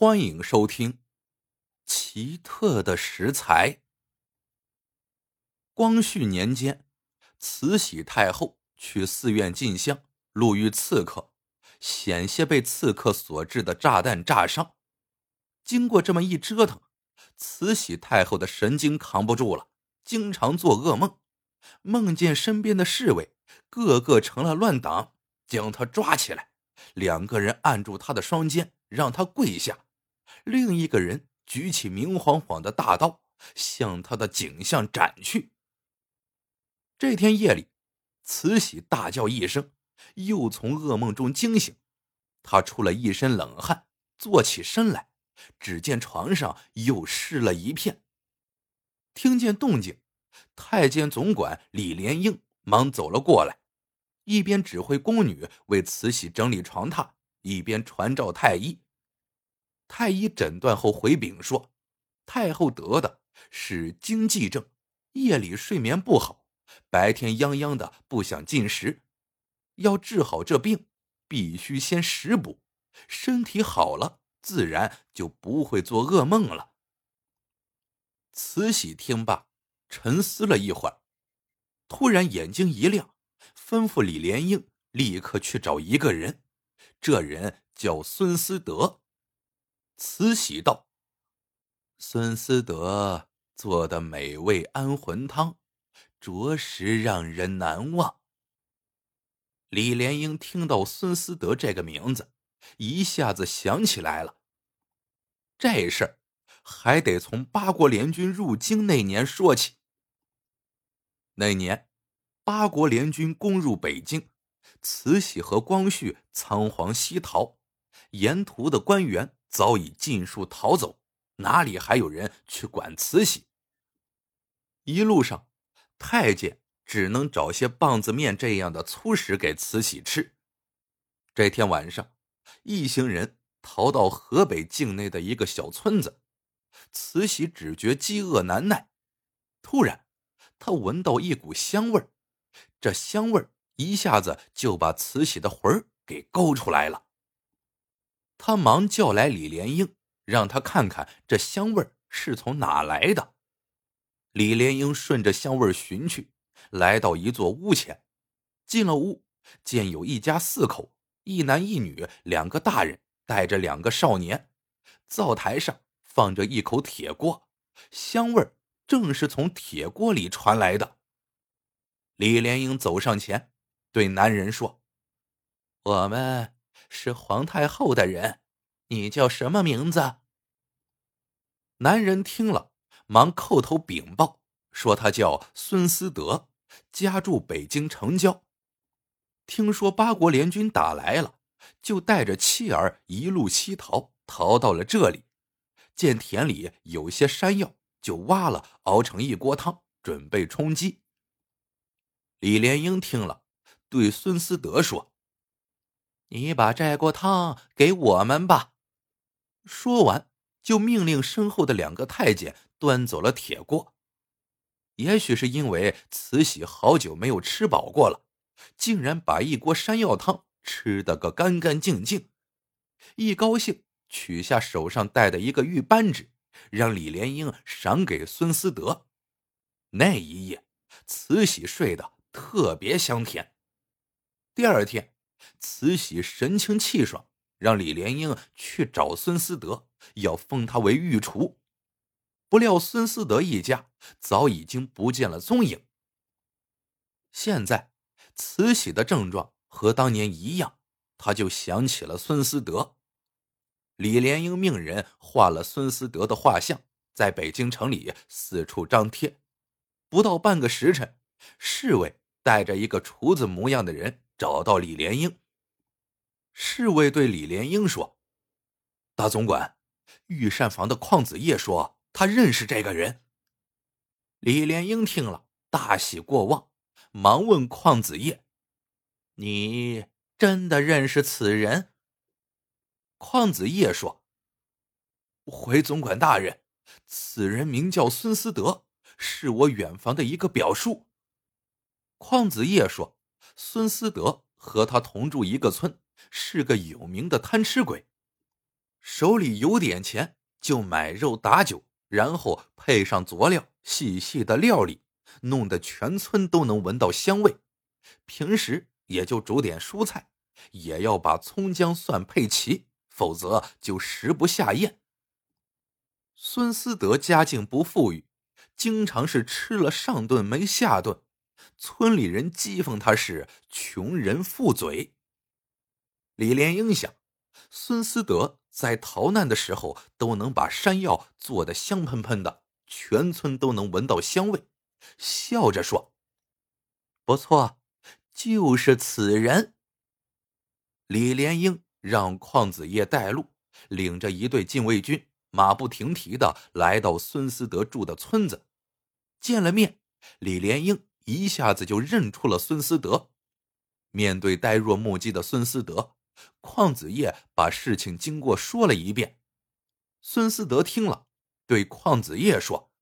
欢迎收听《奇特的食材》。光绪年间，慈禧太后去寺院进香，路遇刺客，险些被刺客所制的炸弹炸伤。经过这么一折腾，慈禧太后的神经扛不住了，经常做噩梦，梦见身边的侍卫个个成了乱党，将她抓起来，两个人按住她的双肩。让他跪下，另一个人举起明晃晃的大刀，向他的颈项斩去。这天夜里，慈禧大叫一声，又从噩梦中惊醒。她出了一身冷汗，坐起身来，只见床上又湿了一片。听见动静，太监总管李莲英忙走了过来，一边指挥宫女为慈禧整理床榻。一边传召太医，太医诊断后回禀说，太后得的是惊悸症，夜里睡眠不好，白天泱泱的不想进食，要治好这病，必须先食补，身体好了，自然就不会做噩梦了。慈禧听罢，沉思了一会儿，突然眼睛一亮，吩咐李莲英立刻去找一个人。这人叫孙思德，慈禧道：“孙思德做的美味安魂汤，着实让人难忘。”李莲英听到孙思德这个名字，一下子想起来了。这事儿还得从八国联军入京那年说起。那年，八国联军攻入北京。慈禧和光绪仓皇西逃，沿途的官员早已尽数逃走，哪里还有人去管慈禧？一路上，太监只能找些棒子面这样的粗食给慈禧吃。这天晚上，一行人逃到河北境内的一个小村子，慈禧只觉饥饿难耐，突然，她闻到一股香味儿，这香味儿。一下子就把慈禧的魂儿给勾出来了。他忙叫来李莲英，让他看看这香味是从哪来的。李莲英顺着香味寻去，来到一座屋前，进了屋，见有一家四口，一男一女，两个大人带着两个少年。灶台上放着一口铁锅，香味正是从铁锅里传来的。李莲英走上前。对男人说：“我们是皇太后的人，你叫什么名字？”男人听了，忙叩头禀报说：“他叫孙思德，家住北京城郊。听说八国联军打来了，就带着妻儿一路西逃，逃到了这里。见田里有些山药，就挖了，熬成一锅汤，准备充饥。”李莲英听了。对孙思德说：“你把这锅汤给我们吧。”说完，就命令身后的两个太监端走了铁锅。也许是因为慈禧好久没有吃饱过了，竟然把一锅山药汤吃得个干干净净。一高兴，取下手上戴的一个玉扳指，让李莲英赏给孙思德。那一夜，慈禧睡得特别香甜。第二天，慈禧神清气爽，让李莲英去找孙思德，要封他为御厨。不料孙思德一家早已经不见了踪影。现在，慈禧的症状和当年一样，他就想起了孙思德。李莲英命人画了孙思德的画像，在北京城里四处张贴。不到半个时辰，侍卫带着一个厨子模样的人。找到李莲英，侍卫对李莲英说：“大总管，御膳房的邝子业说他认识这个人。”李莲英听了，大喜过望，忙问邝子业：“你真的认识此人？”邝子业说：“回总管大人，此人名叫孙思德，是我远房的一个表叔。”邝子业说。孙思德和他同住一个村，是个有名的贪吃鬼。手里有点钱就买肉打酒，然后配上佐料，细细的料理，弄得全村都能闻到香味。平时也就煮点蔬菜，也要把葱姜蒜配齐，否则就食不下咽。孙思德家境不富裕，经常是吃了上顿没下顿，村里人讥讽他是穷人富嘴。李莲英想，孙思德在逃难的时候都能把山药做的香喷喷的，全村都能闻到香味，笑着说：“不错，就是此人。”李莲英让邝子业带路，领着一队禁卫军。马不停蹄的来到孙思德住的村子，见了面，李莲英一下子就认出了孙思德。面对呆若木鸡的孙思德，邝子业把事情经过说了一遍。孙思德听了，对邝子业说：“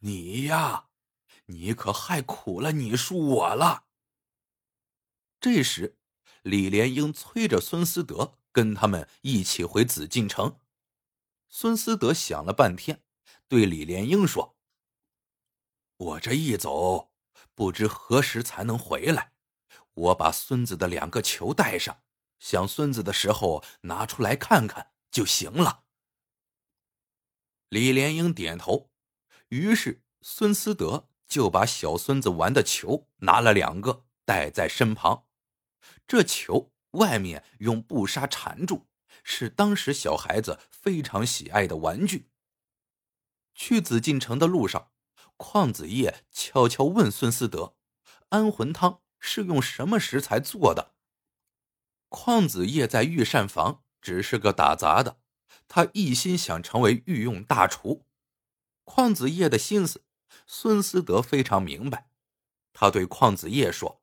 你呀，你可害苦了你叔我了。”这时，李莲英催着孙思德跟他们一起回紫禁城。孙思德想了半天，对李莲英说：“我这一走，不知何时才能回来。我把孙子的两个球带上，想孙子的时候拿出来看看就行了。”李莲英点头，于是孙思德就把小孙子玩的球拿了两个带在身旁。这球外面用布纱缠住。是当时小孩子非常喜爱的玩具。去紫禁城的路上，邝子业悄悄问孙思德：“安魂汤是用什么食材做的？”邝子夜在御膳房只是个打杂的，他一心想成为御用大厨。邝子夜的心思，孙思德非常明白。他对邝子夜说：“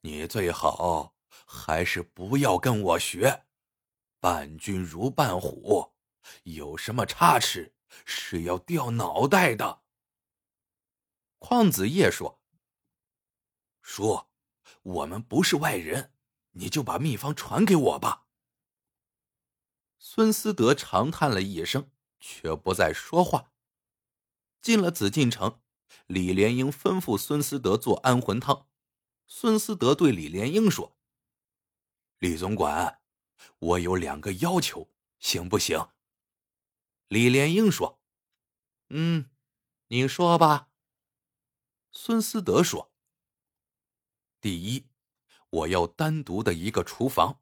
你最好还是不要跟我学。”伴君如伴虎，有什么差池是要掉脑袋的。邝子夜说：“叔，我们不是外人，你就把秘方传给我吧。”孙思德长叹了一声，却不再说话。进了紫禁城，李莲英吩咐孙思德做安魂汤。孙思德对李莲英说：“李总管。”我有两个要求，行不行？李莲英说：“嗯，你说吧。”孙思德说：“第一，我要单独的一个厨房；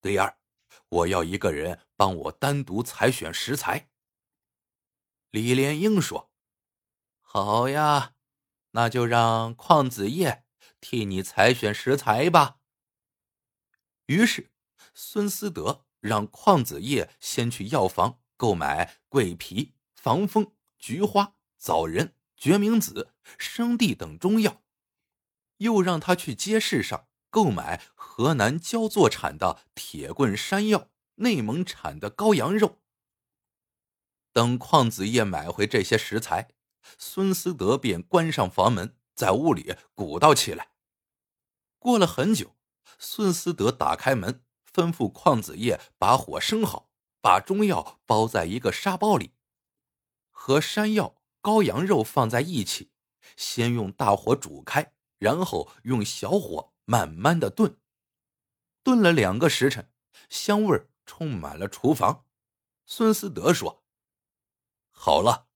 第二，我要一个人帮我单独采选食材。”李莲英说：“好呀，那就让邝子夜替你采选食材吧。”于是。孙思德让邝子业先去药房购买桂皮、防风、菊花、枣仁、决明子、生地等中药，又让他去街市上购买河南焦作产的铁棍山药、内蒙产的羔羊肉。等邝子业买回这些食材，孙思德便关上房门，在屋里鼓捣起来。过了很久，孙思德打开门。吩咐邝子业把火生好，把中药包在一个沙包里，和山药、羔羊肉放在一起，先用大火煮开，然后用小火慢慢的炖。炖了两个时辰，香味充满了厨房。孙思德说：“好了。”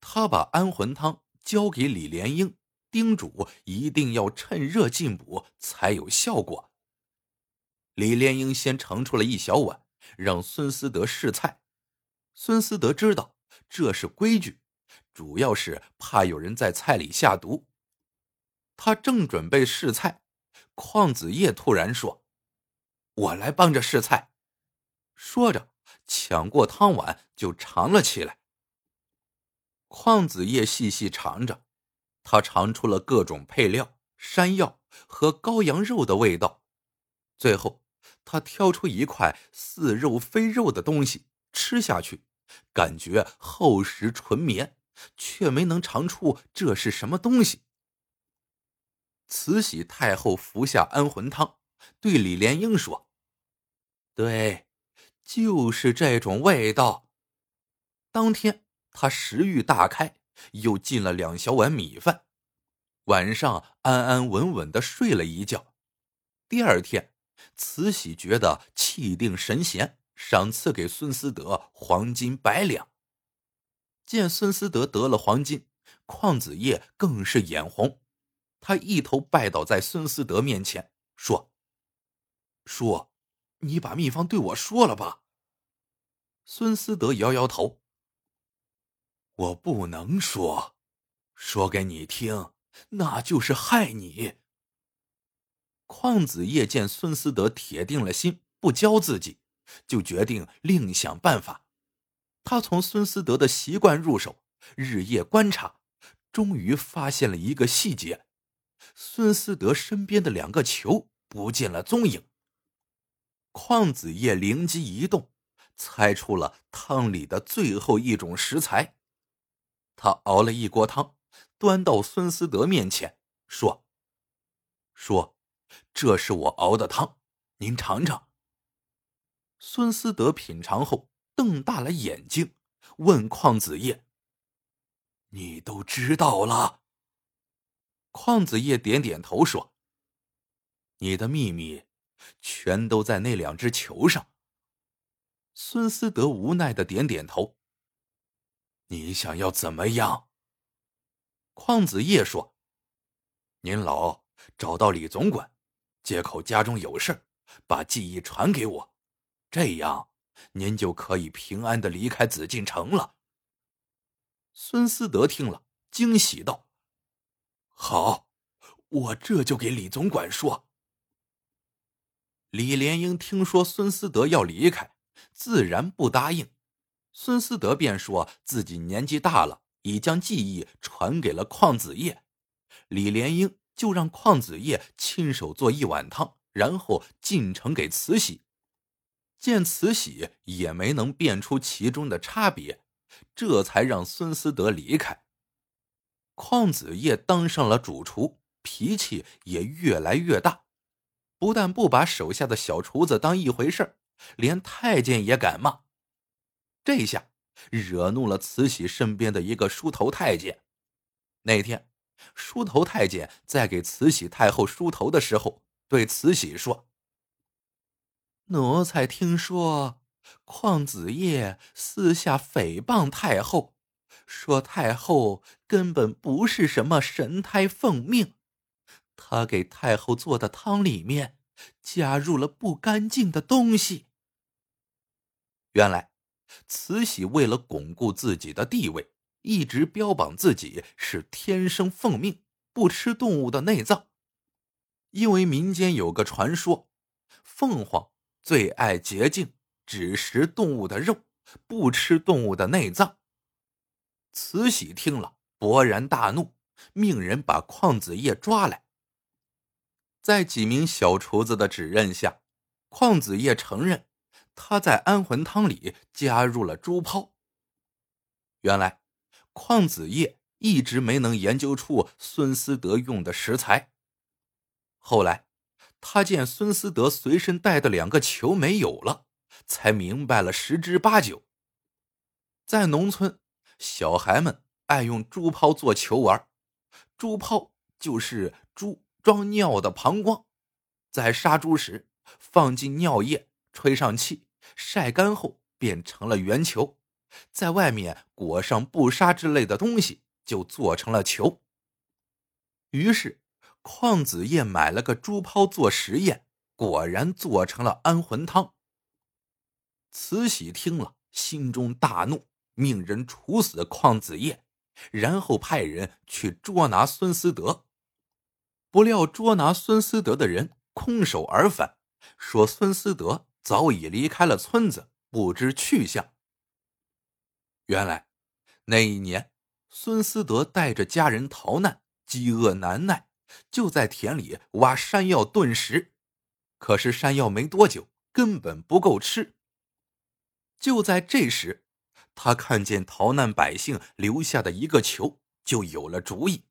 他把安魂汤交给李莲英，叮嘱一定要趁热进补，才有效果。李莲英先盛出了一小碗，让孙思德试菜。孙思德知道这是规矩，主要是怕有人在菜里下毒。他正准备试菜，邝子夜突然说：“我来帮着试菜。”说着，抢过汤碗就尝了起来。邝子夜细细尝着，他尝出了各种配料、山药和羔羊肉的味道，最后。他挑出一块似肉非肉的东西吃下去，感觉厚实纯绵，却没能尝出这是什么东西。慈禧太后服下安魂汤，对李莲英说：“对，就是这种味道。当天他食欲大开，又进了两小碗米饭，晚上安安稳稳的睡了一觉。第二天，慈禧觉得气定神闲，赏赐给孙思德黄金百两。见孙思德得了黄金，邝子业更是眼红，他一头拜倒在孙思德面前，说：“叔，你把秘方对我说了吧。”孙思德摇摇头：“我不能说，说给你听，那就是害你。”邝子业见孙思德铁定了心不教自己，就决定另想办法。他从孙思德的习惯入手，日夜观察，终于发现了一个细节：孙思德身边的两个球不见了踪影。邝子业灵机一动，猜出了汤里的最后一种食材。他熬了一锅汤，端到孙思德面前，说：“说。”这是我熬的汤，您尝尝。孙思德品尝后，瞪大了眼睛，问邝子夜：“你都知道了？”邝子夜点点头说：“你的秘密，全都在那两只球上。”孙思德无奈的点点头：“你想要怎么样？”邝子夜说：“您老找到李总管。”借口家中有事把记忆传给我，这样您就可以平安的离开紫禁城了。孙思德听了，惊喜道：“好，我这就给李总管说。”李莲英听说孙思德要离开，自然不答应。孙思德便说自己年纪大了，已将记忆传给了邝子业。李莲英。就让邝子业亲手做一碗汤，然后进城给慈禧。见慈禧也没能辨出其中的差别，这才让孙思德离开。邝子业当上了主厨，脾气也越来越大，不但不把手下的小厨子当一回事连太监也敢骂。这下惹怒了慈禧身边的一个梳头太监。那天。梳头太监在给慈禧太后梳头的时候，对慈禧说：“奴才听说邝子业私下诽谤太后，说太后根本不是什么神胎奉命，他给太后做的汤里面加入了不干净的东西。”原来，慈禧为了巩固自己的地位。一直标榜自己是天生奉命，不吃动物的内脏，因为民间有个传说，凤凰最爱洁净，只食动物的肉，不吃动物的内脏。慈禧听了，勃然大怒，命人把邝子业抓来。在几名小厨子的指认下，邝子业承认他在安魂汤里加入了猪泡。原来。邝子业一直没能研究出孙思德用的食材。后来，他见孙思德随身带的两个球没有了，才明白了十之八九。在农村，小孩们爱用猪泡做球玩，猪泡就是猪装尿的膀胱，在杀猪时放进尿液，吹上气，晒干后变成了圆球。在外面裹上布纱之类的东西，就做成了球。于是，邝子业买了个猪泡做实验，果然做成了安魂汤。慈禧听了，心中大怒，命人处死邝子业，然后派人去捉拿孙思德。不料，捉拿孙思德的人空手而返，说孙思德早已离开了村子，不知去向。原来，那一年，孙思德带着家人逃难，饥饿难耐，就在田里挖山药炖食。可是山药没多久，根本不够吃。就在这时，他看见逃难百姓留下的一个球，就有了主意。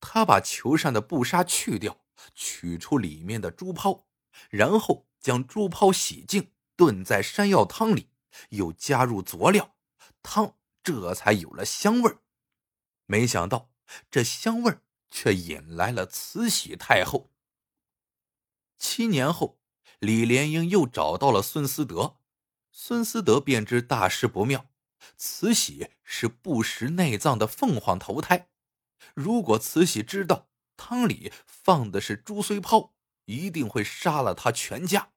他把球上的布纱去掉，取出里面的珠泡，然后将猪泡洗净，炖在山药汤里，又加入佐料，汤这才有了香味儿。没想到这香味儿却引来了慈禧太后。七年后，李莲英又找到了孙思德，孙思德便知大事不妙，慈禧是不食内脏的凤凰投胎，如果慈禧知道汤里放的是猪髓泡，一定会杀了他全家。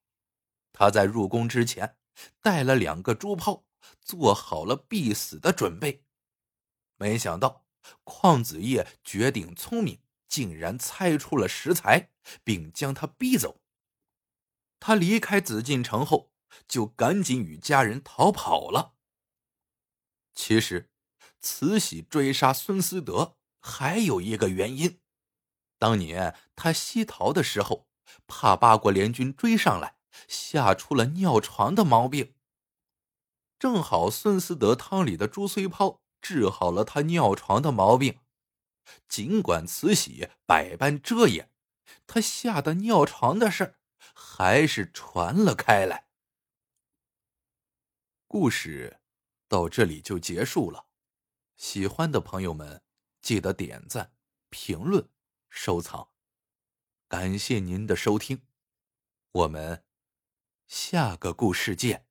他在入宫之前带了两个猪泡，做好了必死的准备。没想到邝子业绝顶聪明，竟然猜出了食材，并将他逼走。他离开紫禁城后，就赶紧与家人逃跑了。其实，慈禧追杀孙思德还有一个原因，当年他西逃的时候，怕八国联军追上来。吓出了尿床的毛病。正好孙思德汤里的猪髓泡治好了他尿床的毛病。尽管慈禧百般遮掩，他吓得尿床的事还是传了开来。故事到这里就结束了。喜欢的朋友们记得点赞、评论、收藏。感谢您的收听，我们。下个故事见。